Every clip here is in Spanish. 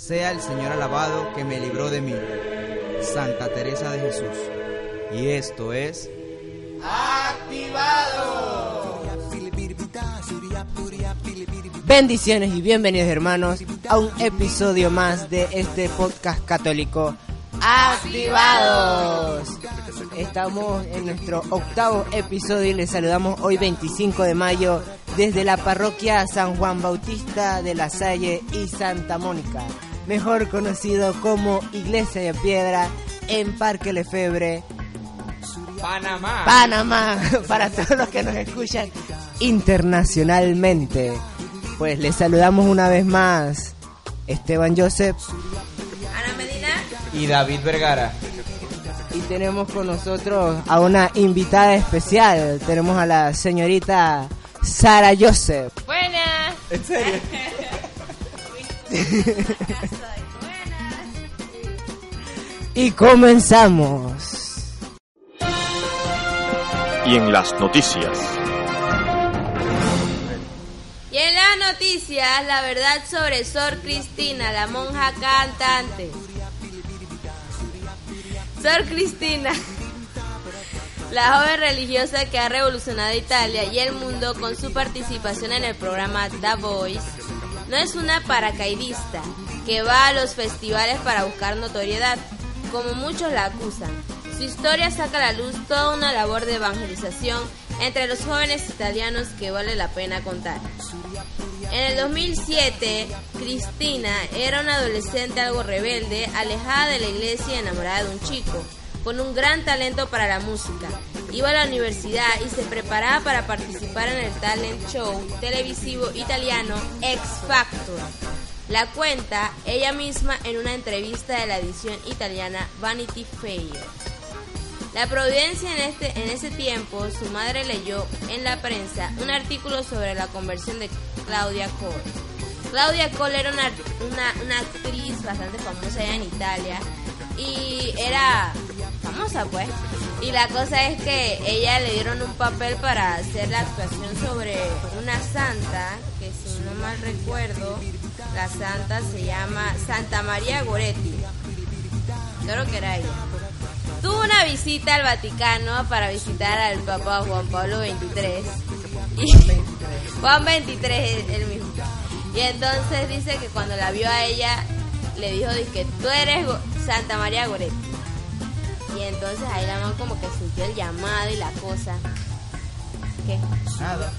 Sea el Señor alabado que me libró de mí. Santa Teresa de Jesús. Y esto es... ¡Activado! Bendiciones y bienvenidos hermanos a un episodio más de este podcast católico Activados. Estamos en nuestro octavo episodio y les saludamos hoy 25 de mayo desde la parroquia San Juan Bautista de la Salle y Santa Mónica, mejor conocido como Iglesia de Piedra en Parque Lefebre, Panamá. Panamá, para todos los que nos escuchan internacionalmente. Pues les saludamos una vez más Esteban Joseph Ana Medina. Y David Vergara. y tenemos con nosotros a una invitada especial. Tenemos a la señorita Sara Joseph. Buenas. ¿En serio? Y comenzamos. y en las noticias. Y en las noticias, la verdad sobre Sor Cristina, la monja cantante. Sor Cristina, la joven religiosa que ha revolucionado Italia y el mundo con su participación en el programa The Voice, no es una paracaidista que va a los festivales para buscar notoriedad, como muchos la acusan. Su historia saca a la luz toda una labor de evangelización entre los jóvenes italianos que vale la pena contar. En el 2007, Cristina era una adolescente algo rebelde, alejada de la iglesia y enamorada de un chico, con un gran talento para la música. Iba a la universidad y se preparaba para participar en el talent show televisivo italiano X Factor. La cuenta ella misma en una entrevista de la edición italiana Vanity Fair. La providencia en, este, en ese tiempo, su madre leyó en la prensa un artículo sobre la conversión de Claudia Cole. Claudia Cole era una, una, actriz bastante famosa allá en Italia y era famosa pues. Y la cosa es que ella le dieron un papel para hacer la actuación sobre una santa, que si no mal recuerdo, la santa se llama Santa María Goretti. Creo que era ella. Tuvo una visita al Vaticano para visitar al Papa Juan Pablo XXIII. Juan XXIII es el mismo. Y entonces dice que cuando la vio a ella, le dijo que tú eres Santa María Goretti. Y entonces ahí la mamá como que sintió el llamado y la cosa. ¿Qué? Nada.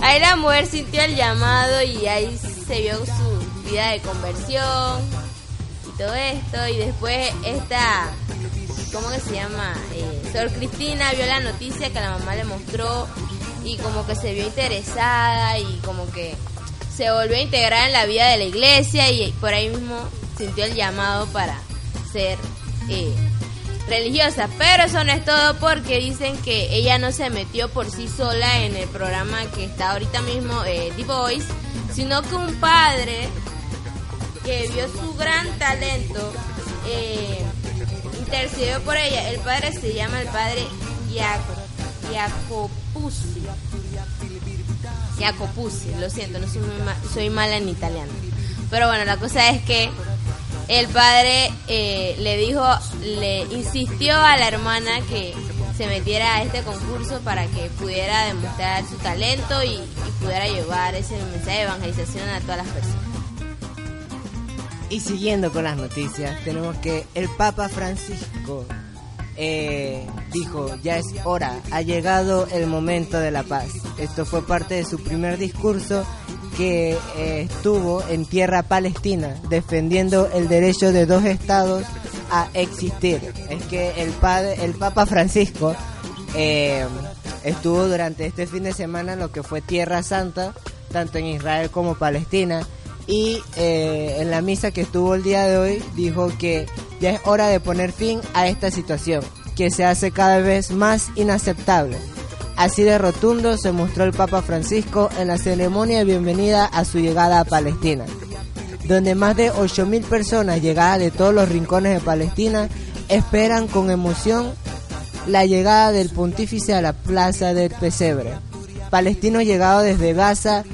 Ahí la mujer sintió el llamado y ahí se vio su vida de conversión y todo esto. Y después esta, ¿cómo que se llama? Eh, Sor Cristina vio la noticia que la mamá le mostró y como que se vio interesada y como que se volvió a integrar en la vida de la iglesia y por ahí mismo sintió el llamado para ser eh, religiosa. Pero eso no es todo porque dicen que ella no se metió por sí sola en el programa que está ahorita mismo, eh, The Voice, sino que un padre que vio su gran talento eh, intercedió por ella. El padre se llama el padre Iacopuzzi. Iacopuzzi, lo siento, no soy, muy ma- soy mala en italiano. Pero bueno, la cosa es que el padre eh, le dijo, le insistió a la hermana que se metiera a este concurso para que pudiera demostrar su talento y, pudiera llevar ese mensaje de evangelización a todas las personas. Y siguiendo con las noticias, tenemos que el Papa Francisco eh, dijo, ya es hora, ha llegado el momento de la paz. Esto fue parte de su primer discurso que eh, estuvo en tierra palestina, defendiendo el derecho de dos estados a existir. Es que el, el Papa Francisco eh, estuvo durante este fin de semana en lo que fue Tierra Santa, tanto en Israel como Palestina, y eh, en la misa que estuvo el día de hoy dijo que ya es hora de poner fin a esta situación, que se hace cada vez más inaceptable. Así de rotundo se mostró el Papa Francisco en la ceremonia de bienvenida a su llegada a Palestina, donde más de 8.000 personas llegadas de todos los rincones de Palestina esperan con emoción la llegada del pontífice a la plaza del pesebre. Palestinos llegados desde Gaza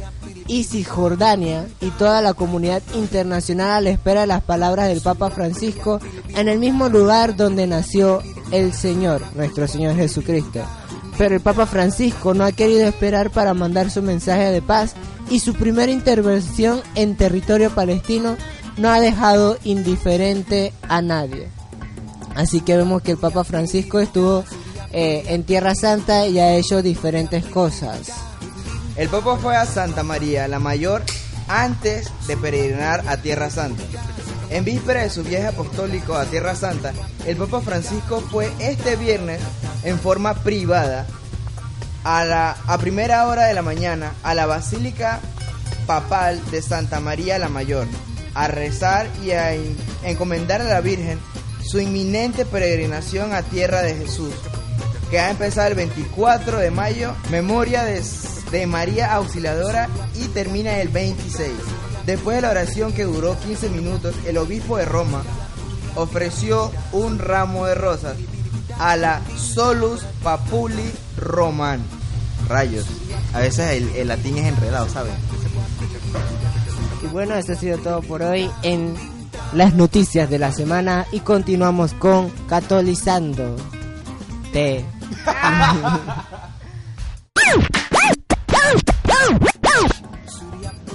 y Cisjordania y toda la comunidad internacional a la espera de las palabras del Papa Francisco en el mismo lugar donde nació el Señor, nuestro Señor Jesucristo. Pero el Papa Francisco no ha querido esperar para mandar su mensaje de paz y su primera intervención en territorio palestino no ha dejado indiferente a nadie. Así que vemos que el Papa Francisco estuvo eh, en Tierra Santa y ha hecho diferentes cosas. El Papa fue a Santa María la Mayor antes de peregrinar a Tierra Santa. En víspera de su viaje apostólico a Tierra Santa, el Papa Francisco fue este viernes en forma privada a, la, a primera hora de la mañana a la Basílica Papal de Santa María la Mayor a rezar y a en- encomendar a la Virgen su inminente peregrinación a Tierra de Jesús, que va a empezar el 24 de mayo, memoria de, de María Auxiliadora y termina el 26. Después de la oración que duró 15 minutos, el obispo de Roma ofreció un ramo de rosas a la Solus Papuli Roman. Rayos, a veces el, el latín es enredado, ¿saben? Y bueno, eso ha sido todo por hoy en las noticias de la semana y continuamos con Catolizando. Te.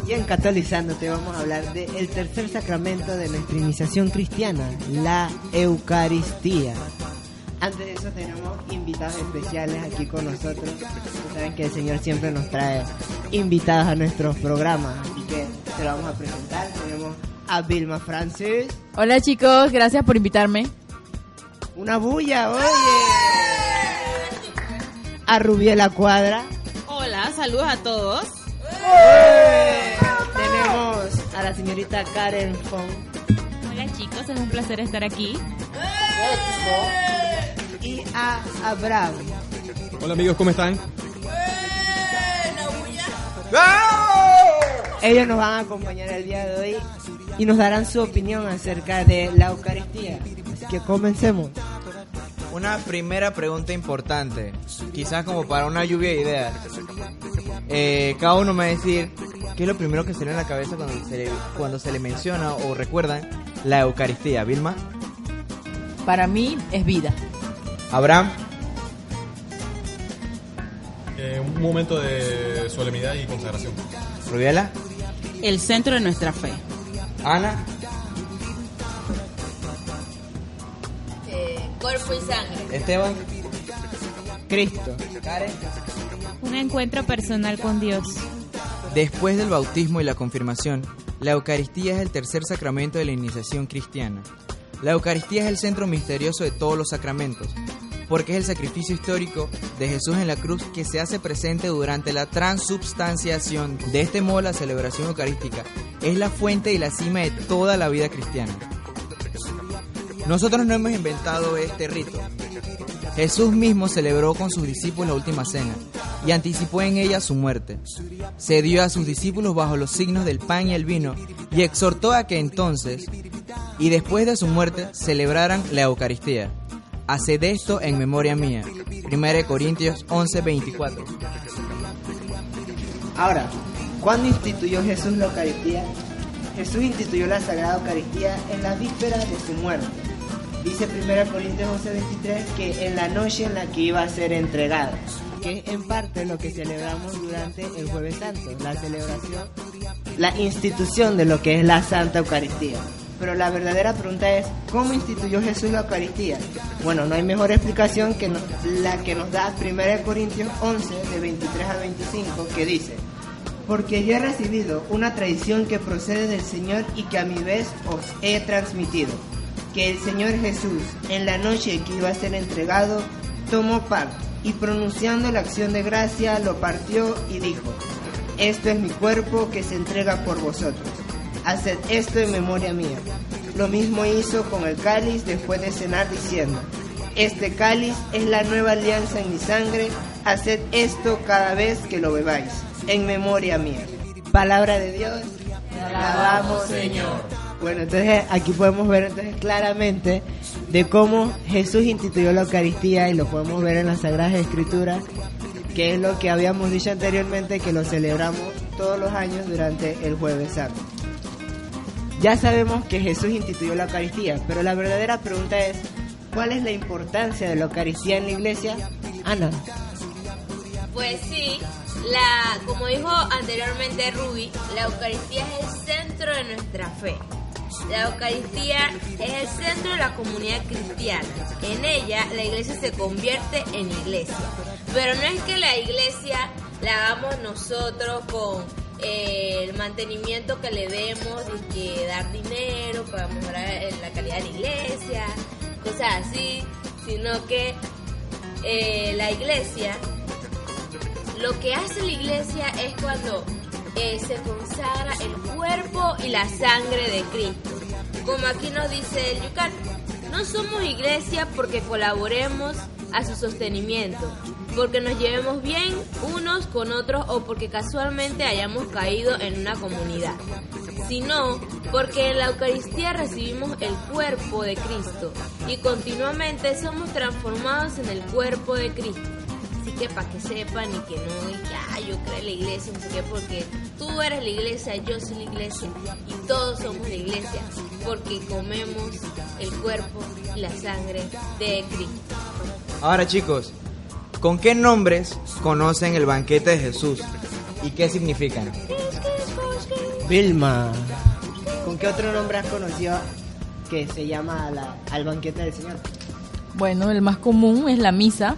Y en Catolizándote vamos a hablar del tercer sacramento de nuestra iniciación cristiana, la Eucaristía. Antes de eso tenemos invitados especiales aquí con nosotros. Ustedes saben que el Señor siempre nos trae invitados a nuestros programas, así que se lo vamos a presentar. Tenemos a Vilma Francis, Hola chicos, gracias por invitarme. una bulla, oye. A Rubiela Cuadra. Hola, saludos a todos. Tenemos a la señorita Karen Fong Hola chicos, es un placer estar aquí. A Abraham. Hola amigos, ¿cómo están? Ellos nos van a acompañar el día de hoy y nos darán su opinión acerca de la Eucaristía. Así que comencemos. Una primera pregunta importante, quizás como para una lluvia de ideas. Eh, cada uno me va a decir qué es lo primero que se le a la cabeza cuando se le, cuando se le menciona o recuerdan la Eucaristía. Vilma, Para mí es vida. Abraham, Eh, un momento de solemnidad y consagración. Rubiela, El centro de nuestra fe. Ana, Eh, cuerpo y sangre. Esteban, Cristo. Karen. Un encuentro personal con Dios. Después del bautismo y la confirmación, la Eucaristía es el tercer sacramento de la iniciación cristiana. La Eucaristía es el centro misterioso de todos los sacramentos, porque es el sacrificio histórico de Jesús en la cruz que se hace presente durante la transubstanciación. De este modo, la celebración eucarística es la fuente y la cima de toda la vida cristiana. Nosotros no hemos inventado este rito. Jesús mismo celebró con sus discípulos la última cena y anticipó en ella su muerte. Se dio a sus discípulos bajo los signos del pan y el vino y exhortó a que entonces y después de su muerte celebraran la Eucaristía. Haced esto en memoria mía. 1 Corintios 11:24. Ahora, ¿cuándo instituyó Jesús la Eucaristía? Jesús instituyó la Sagrada Eucaristía en la víspera de su muerte. Dice 1 Corintios 11:23 que en la noche en la que iba a ser entregado, que es en parte lo que celebramos durante el Jueves Santo, la celebración, la institución de lo que es la Santa Eucaristía. Pero la verdadera pregunta es, ¿cómo instituyó Jesús la Eucaristía? Bueno, no hay mejor explicación que la que nos da 1 Corintios 11, de 23 a 25, que dice, porque yo he recibido una tradición que procede del Señor y que a mi vez os he transmitido, que el Señor Jesús, en la noche que iba a ser entregado, tomó pan y pronunciando la acción de gracia lo partió y dijo, esto es mi cuerpo que se entrega por vosotros. Haced esto en memoria mía. Lo mismo hizo con el cáliz después de cenar diciendo, este cáliz es la nueva alianza en mi sangre, haced esto cada vez que lo bebáis, en memoria mía. Palabra de Dios, te alabamos Señor. Bueno, entonces aquí podemos ver entonces claramente de cómo Jesús instituyó la Eucaristía y lo podemos ver en las Sagradas Escrituras, que es lo que habíamos dicho anteriormente, que lo celebramos todos los años durante el jueves santo. Ya sabemos que Jesús instituyó la Eucaristía, pero la verdadera pregunta es, ¿cuál es la importancia de la Eucaristía en la iglesia? Ana. Pues sí, la, como dijo anteriormente Ruby, la Eucaristía es el centro de nuestra fe. La Eucaristía es el centro de la comunidad cristiana. En ella la iglesia se convierte en iglesia. Pero no es que la iglesia la hagamos nosotros con eh, el mantenimiento que le demos, de que dar dinero para mejorar eh, la calidad de la iglesia, cosas así, sino que eh, la iglesia, lo que hace la iglesia es cuando se consagra el cuerpo y la sangre de Cristo. Como aquí nos dice el Yucat, no somos iglesia porque colaboremos a su sostenimiento, porque nos llevemos bien unos con otros o porque casualmente hayamos caído en una comunidad, sino porque en la Eucaristía recibimos el cuerpo de Cristo y continuamente somos transformados en el cuerpo de Cristo. Así que para que sepan y que no, y que yo creo en la iglesia, no sé porque tú eres la iglesia, yo soy la iglesia y todos somos la iglesia, porque comemos el cuerpo y la sangre de Cristo. Ahora chicos, ¿con qué nombres conocen el banquete de Jesús? ¿Y qué significan? Vilma. ¿Con qué otro nombre has conocido que se llama la- al banquete del Señor? Bueno, el más común es la misa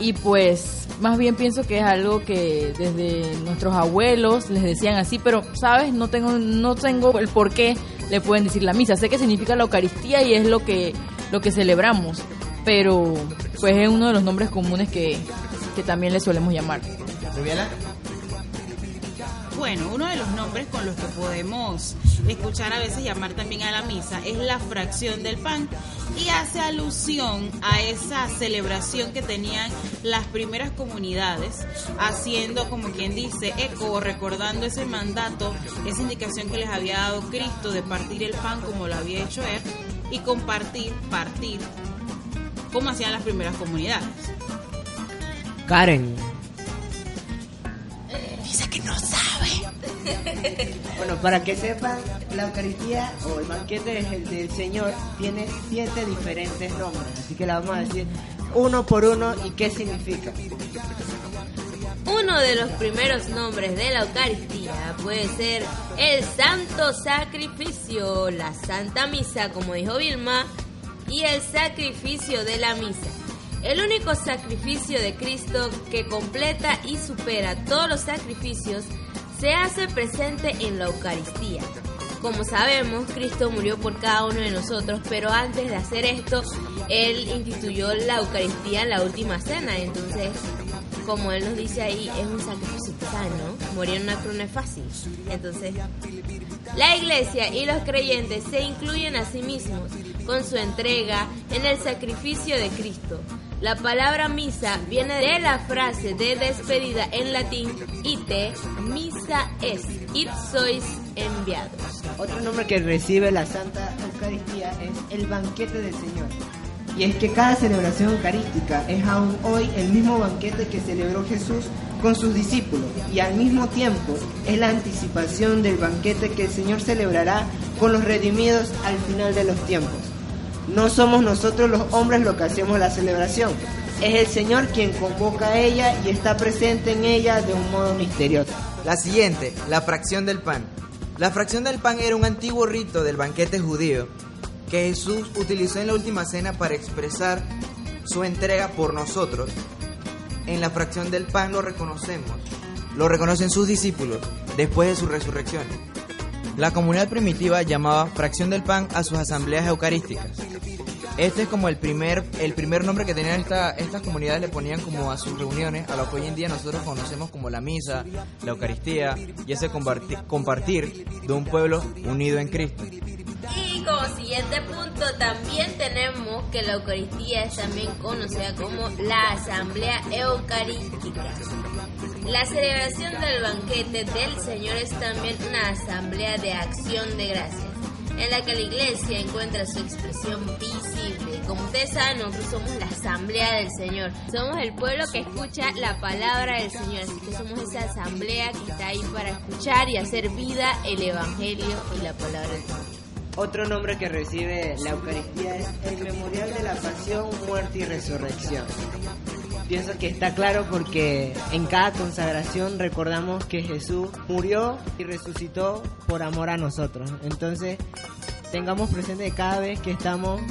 y pues más bien pienso que es algo que desde nuestros abuelos les decían así, pero sabes, no tengo no tengo el por qué le pueden decir la misa. Sé que significa la Eucaristía y es lo que lo que celebramos, pero pues es uno de los nombres comunes que, que también le solemos llamar. ¿Rubiela? Bueno, uno de los nombres con los que podemos escuchar a veces llamar también a la misa es la fracción del pan y hace alusión a esa celebración que tenían las primeras comunidades, haciendo como quien dice eco, o recordando ese mandato, esa indicación que les había dado Cristo de partir el pan como lo había hecho él y compartir, partir, como hacían las primeras comunidades. Karen. Dice que no sabe. Bueno, para que sepan, la Eucaristía o el banquete del, del Señor tiene siete diferentes nombres. Así que la vamos a decir uno por uno y qué significa. Uno de los primeros nombres de la Eucaristía puede ser el Santo Sacrificio, la Santa Misa, como dijo Vilma, y el sacrificio de la misa. El único sacrificio de Cristo que completa y supera todos los sacrificios se hace presente en la Eucaristía. Como sabemos, Cristo murió por cada uno de nosotros, pero antes de hacer esto, Él instituyó la Eucaristía en la última cena. Entonces, como Él nos dice ahí, es un sacrificio total, ¿no? Morir en una cruz es fácil. Entonces, la iglesia y los creyentes se incluyen a sí mismos con su entrega en el sacrificio de Cristo. La palabra misa viene de la frase de despedida en latín ite, misa es, id sois enviados. Otro nombre que recibe la Santa Eucaristía es el banquete del Señor. Y es que cada celebración eucarística es aún hoy el mismo banquete que celebró Jesús con sus discípulos y al mismo tiempo es la anticipación del banquete que el Señor celebrará con los redimidos al final de los tiempos. No somos nosotros los hombres los que hacemos la celebración, es el Señor quien convoca a ella y está presente en ella de un modo misterioso. La siguiente, la fracción del pan. La fracción del pan era un antiguo rito del banquete judío que Jesús utilizó en la última cena para expresar su entrega por nosotros. En la fracción del pan lo reconocemos, lo reconocen sus discípulos después de su resurrección. La comunidad primitiva llamaba fracción del pan a sus asambleas eucarísticas. Este es como el primer, el primer nombre que tenían esta, estas comunidades, le ponían como a sus reuniones, a lo que hoy en día nosotros conocemos como la misa, la Eucaristía y ese comparti- compartir de un pueblo unido en Cristo. Y como siguiente punto también tenemos que la Eucaristía es también conocida como la Asamblea Eucarística. La celebración del banquete del Señor es también una asamblea de acción de gracias. en la que la iglesia encuentra su expresión visible. Como ustedes saben, nosotros somos la asamblea del Señor. Somos el pueblo que escucha la palabra del Señor. Así que somos esa asamblea que está ahí para escuchar y hacer vida el Evangelio y la palabra del Señor. Otro nombre que recibe la Eucaristía es el Memorial de la Pasión, Muerte y Resurrección. Pienso que está claro porque en cada consagración recordamos que Jesús murió y resucitó por amor a nosotros. Entonces, tengamos presente cada vez que estamos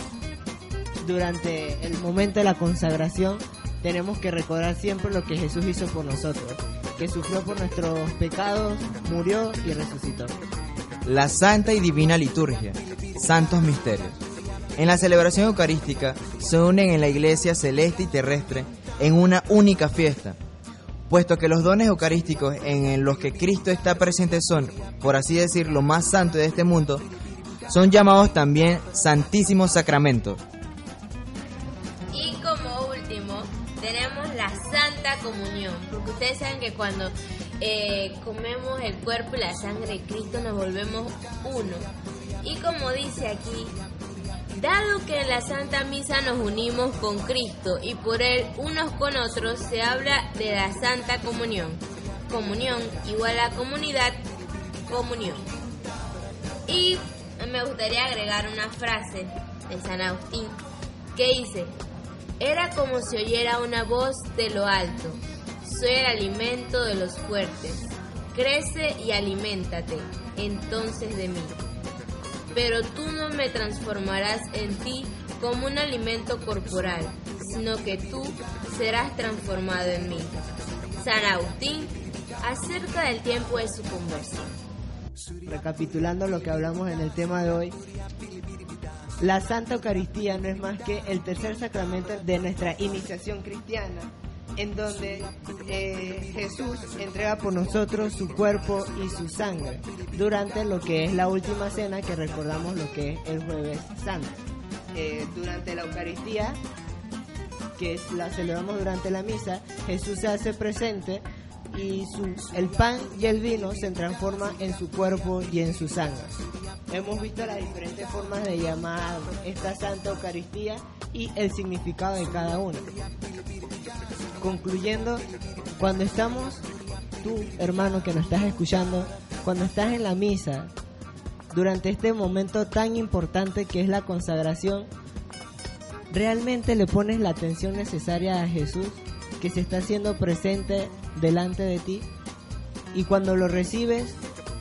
durante el momento de la consagración, tenemos que recordar siempre lo que Jesús hizo por nosotros, que sufrió por nuestros pecados, murió y resucitó. La Santa y Divina Liturgia, Santos Misterios. En la celebración eucarística se unen en la iglesia celeste y terrestre en una única fiesta, puesto que los dones eucarísticos en los que Cristo está presente son, por así decir, lo más santo de este mundo, son llamados también Santísimos Sacramentos. Comunión, porque ustedes saben que cuando eh, comemos el cuerpo y la sangre de Cristo nos volvemos uno. Y como dice aquí, dado que en la Santa Misa nos unimos con Cristo y por él unos con otros, se habla de la Santa Comunión. Comunión igual a comunidad, comunión. Y me gustaría agregar una frase de San Agustín que dice, era como si oyera una voz de lo alto, soy el alimento de los fuertes, crece y aliméntate entonces de mí. Pero tú no me transformarás en ti como un alimento corporal, sino que tú serás transformado en mí. San Agustín, acerca del tiempo de su conversión. Recapitulando lo que hablamos en el tema de hoy, la Santa Eucaristía no es más que el tercer sacramento de nuestra iniciación cristiana, en donde eh, Jesús entrega por nosotros su cuerpo y su sangre durante lo que es la última cena que recordamos lo que es el jueves santo. Eh, durante la Eucaristía, que la celebramos durante la misa, Jesús se hace presente y su, el pan y el vino se transforman en su cuerpo y en su sangre. Hemos visto las diferentes formas de llamar esta Santa Eucaristía y el significado de cada una. Concluyendo, cuando estamos, tú hermano que nos estás escuchando, cuando estás en la misa, durante este momento tan importante que es la consagración, ¿realmente le pones la atención necesaria a Jesús que se está haciendo presente delante de ti? Y cuando lo recibes,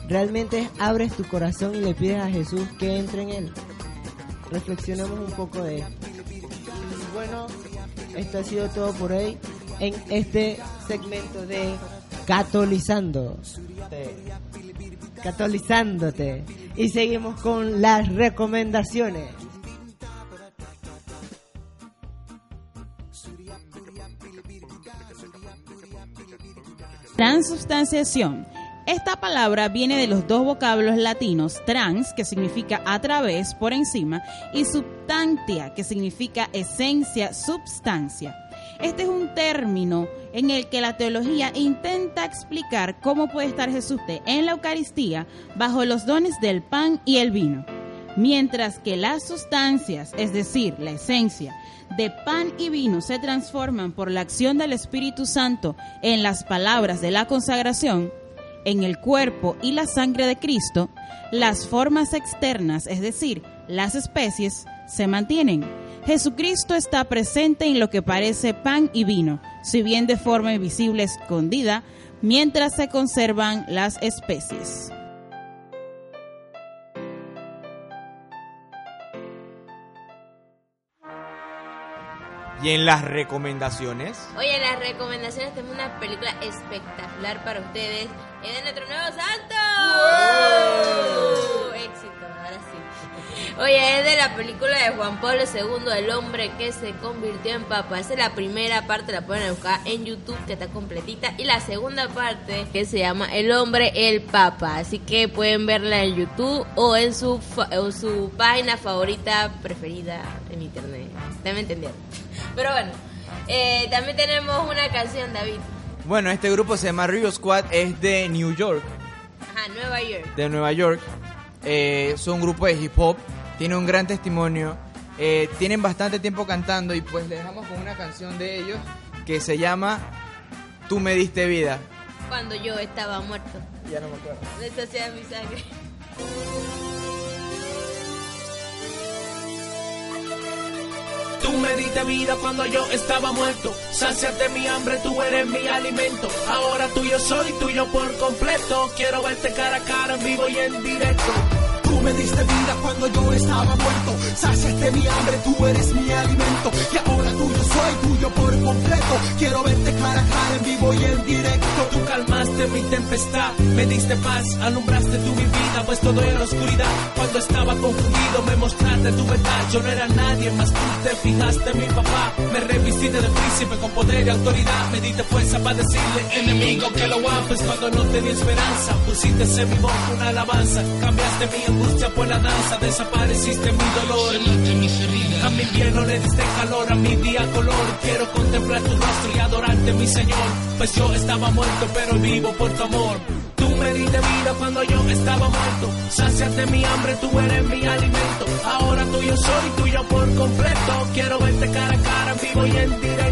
¿realmente abres tu corazón y le pides a Jesús que entre en él? Reflexionemos un poco de esto. Bueno, esto ha sido todo por hoy en este segmento de Catolizando. Catolizándote. Y seguimos con las recomendaciones. Transubstanciación. Esta palabra viene de los dos vocablos latinos trans, que significa a través, por encima, y substantia, que significa esencia, substancia. Este es un término en el que la teología intenta explicar cómo puede estar Jesús en la Eucaristía bajo los dones del pan y el vino. Mientras que las sustancias, es decir, la esencia de pan y vino se transforman por la acción del Espíritu Santo en las palabras de la consagración, en el cuerpo y la sangre de Cristo, las formas externas, es decir, las especies, se mantienen. Jesucristo está presente en lo que parece pan y vino, si bien de forma invisible escondida, mientras se conservan las especies. Y en las recomendaciones, Oye, las recomendaciones tenemos una película espectacular para ustedes. Es de nuestro nuevo santo. Sí. Oye, es de la película de Juan Pablo II, El hombre que se convirtió en papa. Esa es la primera parte, la pueden buscar en YouTube, que está completita. Y la segunda parte, que se llama El hombre, el papa. Así que pueden verla en YouTube o en su, o su página favorita preferida en internet. ¿Ustedes me entendieron? Pero bueno, eh, también tenemos una canción, David. Bueno, este grupo se llama Rio Squad, es de New York, Ajá, Nueva York. de Nueva York. Eh, son un grupo de hip hop, tienen un gran testimonio, eh, tienen bastante tiempo cantando y pues les dejamos con una canción de ellos que se llama Tú me diste vida. Cuando yo estaba muerto. Ya no me acuerdo. Deshacía mi sangre. Tú me diste vida cuando yo estaba muerto. Saciate mi hambre, tú eres mi alimento. Ahora tuyo soy, tuyo por completo. Quiero verte cara a cara, en vivo y en directo. Me diste vida cuando yo estaba muerto. Saciaste mi hambre, tú eres mi alimento. Y ahora tuyo soy, tuyo por completo. Quiero verte cara a cara, en vivo y en directo. Tú calmaste mi tempestad, me diste paz, alumbraste tu mi vida, pues todo era oscuridad. Cuando estaba confundido, me mostraste tu verdad. Yo no era nadie más, tú te fijaste mi papá. Me revististe de príncipe con poder y autoridad. Me diste fuerza para decirle, enemigo, que lo aguantes cuando no tenía esperanza. Pusiste en mi boca una alabanza, cambiaste mi angustia por la danza, desapareciste mi dolor. A mi invierno le diste calor, a mi día color. Quiero contemplar tu rostro y adorarte, mi Señor. Pues yo estaba muerto, pero vivo por tu amor. Tú me diste vida cuando yo estaba muerto. Saciaste mi hambre, tú eres mi alimento. Ahora tuyo soy, tuyo por completo. Quiero verte cara a cara, vivo y en directo.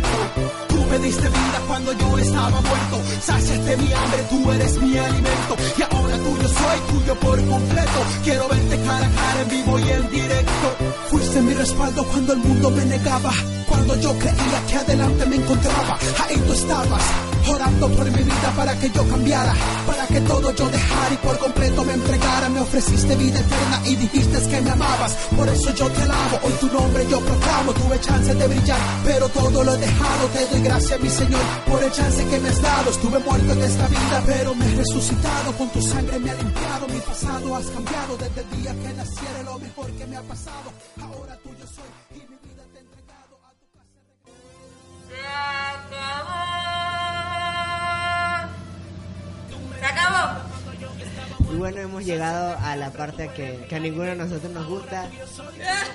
Me diste vida cuando yo estaba muerto. Saciaste mi hambre, tú eres mi alimento. Y ahora tuyo soy, tuyo por completo. Quiero verte cara a cara, en vivo y en directo. Fuiste mi respaldo cuando el mundo me negaba. Cuando yo creía que adelante me encontraba. Ahí tú estabas, orando por mi vida para que yo cambiara. Para que todo yo dejara y por completo me entregara. Me ofreciste vida eterna y dijiste que me amabas. Por eso yo te alabo, hoy tu nombre yo proclamo. Tuve chance de brillar, pero todo lo he dejado. Te doy gracias, mi Señor, por el chance que me has dado. Estuve muerto en esta vida, pero me he resucitado. Con tu sangre me ha limpiado. Mi pasado has cambiado. Desde el día que naciera, lo mejor que me ha pasado. Ahora tuyo soy y mi vida te he entregado. A tu casa Se acabó. Y bueno, hemos llegado a la parte que, que a ninguno de nosotros nos gusta.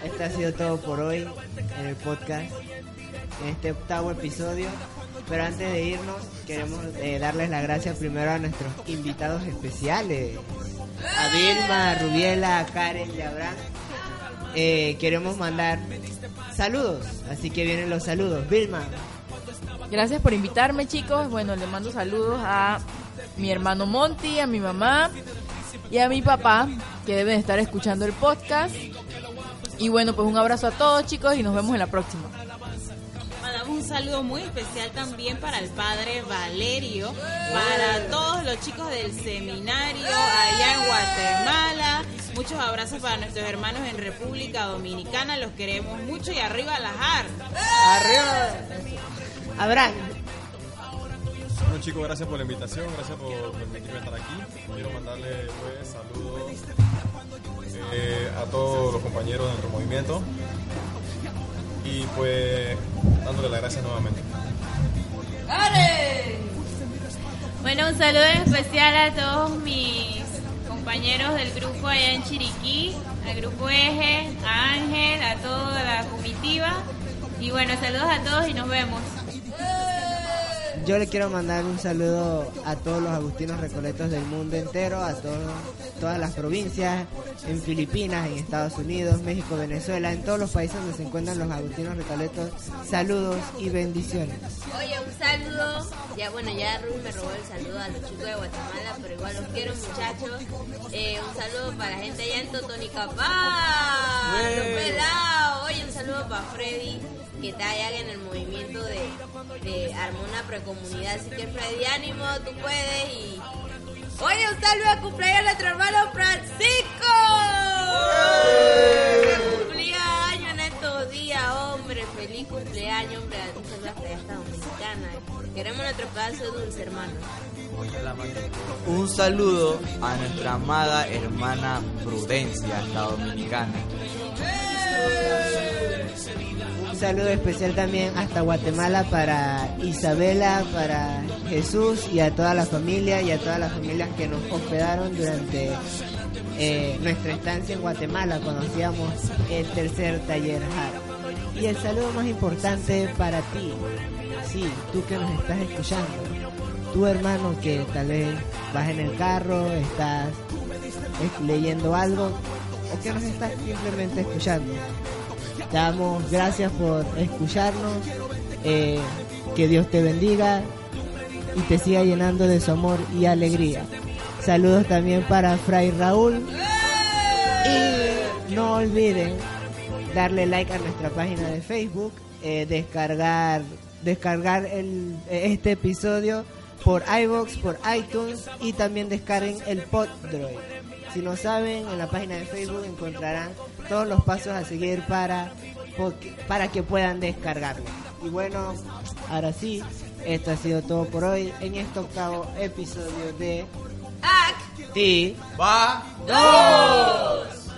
Este ha sido todo por hoy en el podcast, en este octavo episodio. Pero antes de irnos, queremos eh, darles las gracias primero a nuestros invitados especiales. A Vilma, a Rubiela, a Karen y a Abraham. Eh, queremos mandar saludos, así que vienen los saludos. Vilma, Gracias por invitarme, chicos. Bueno, le mando saludos a mi hermano Monty, a mi mamá y a mi papá, que deben estar escuchando el podcast. Y bueno, pues un abrazo a todos, chicos, y nos vemos en la próxima. Mandamos un saludo muy especial también para el padre Valerio, para todos los chicos del seminario allá en Guatemala. Muchos abrazos para nuestros hermanos en República Dominicana, los queremos mucho y arriba las AR. arriba. Abraham, Bueno chicos, gracias por la invitación, gracias por permitirme estar aquí. Quiero mandarle pues saludos eh, a todos los compañeros de nuestro movimiento y pues dándole las gracias nuevamente. Bueno, un saludo especial a todos mis compañeros del grupo allá en Chiriquí, al grupo Eje, a Ángel, a toda la comitiva. Y bueno, saludos a todos y nos vemos. Yo le quiero mandar un saludo a todos los agustinos recoletos del mundo entero, a todos, todas las provincias, en Filipinas, en Estados Unidos, México, Venezuela, en todos los países donde se encuentran los agustinos recoletos. Saludos y bendiciones. Oye, un saludo. Ya, bueno, ya Ruth me robó el saludo a los chicos de Guatemala, pero igual los quiero, muchachos. Eh, un saludo para la gente allá en Totonicapá. Pelados. Oye, un saludo para Freddy, que está allá en el movimiento de, de armar una precomunidad. Así que, Freddy, ánimo, tú puedes. Y. Oye, un saludo a cumpleaños a nuestro hermano Francisco. Que Cumplía años en estos días, hombre. Feliz cumpleaños, hombre. Un saludo hasta allá hasta Dominicana. Queremos nuestro pedazo dulce, hermano. Un saludo a nuestra amada hermana Prudencia, hasta Dominicana. Saludo especial también hasta Guatemala para Isabela, para Jesús y a toda la familia y a todas las familias que nos hospedaron durante eh, nuestra estancia en Guatemala cuando hacíamos el tercer taller HAR. Y el saludo más importante para ti, sí, tú que nos estás escuchando, tu hermano que tal vez vas en el carro, estás es- leyendo algo o que nos estás simplemente escuchando. Te damos gracias por escucharnos, eh, que Dios te bendiga y te siga llenando de su amor y alegría. Saludos también para Fray Raúl y no olviden darle like a nuestra página de Facebook, eh, descargar descargar el, este episodio por iBox, por iTunes y también descarguen el Poddroid. Si no saben, en la página de Facebook encontrarán todos los pasos a seguir para, para que puedan descargarlo. Y bueno, ahora sí, esto ha sido todo por hoy en este octavo episodio de ¡Ac! Ti Va. ¡Dos!